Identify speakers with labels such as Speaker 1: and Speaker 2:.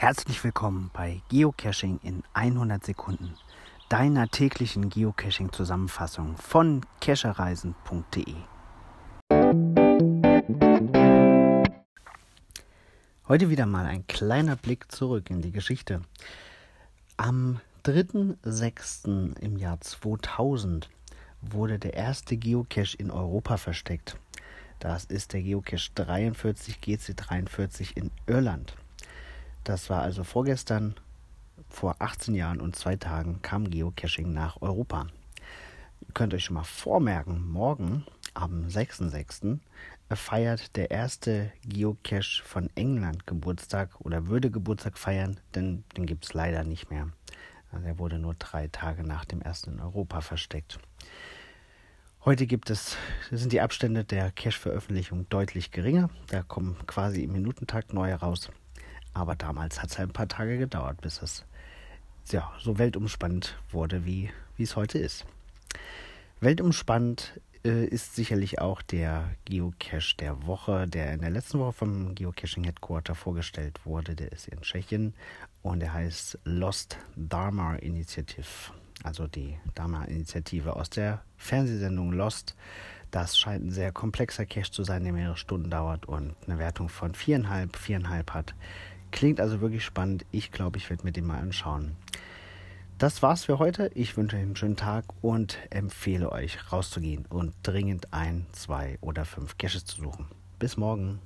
Speaker 1: Herzlich willkommen bei Geocaching in 100 Sekunden, deiner täglichen Geocaching-Zusammenfassung von cachereisen.de. Heute wieder mal ein kleiner Blick zurück in die Geschichte. Am 3.6. im Jahr 2000 wurde der erste Geocache in Europa versteckt. Das ist der Geocache 43 GC43 in Irland. Das war also vorgestern, vor 18 Jahren und zwei Tagen kam Geocaching nach Europa. Ihr könnt euch schon mal vormerken, morgen am 6.6. feiert der erste Geocache von England Geburtstag oder würde Geburtstag feiern, denn den gibt es leider nicht mehr. Also er wurde nur drei Tage nach dem ersten in Europa versteckt. Heute gibt es, sind die Abstände der Cache-Veröffentlichung deutlich geringer. Da kommen quasi im Minutentakt neue raus. Aber damals hat es ein paar Tage gedauert, bis es ja, so weltumspannend wurde, wie, wie es heute ist. Weltumspannend äh, ist sicherlich auch der Geocache der Woche, der in der letzten Woche vom Geocaching Headquarter vorgestellt wurde. Der ist in Tschechien und der heißt Lost Dharma Initiative. Also die Dharma-Initiative aus der Fernsehsendung Lost. Das scheint ein sehr komplexer Cache zu sein, der mehrere Stunden dauert und eine Wertung von viereinhalb, viereinhalb hat. Klingt also wirklich spannend. Ich glaube, ich werde mir den mal anschauen. Das war's für heute. Ich wünsche euch einen schönen Tag und empfehle euch rauszugehen und dringend ein, zwei oder fünf Caches zu suchen. Bis morgen.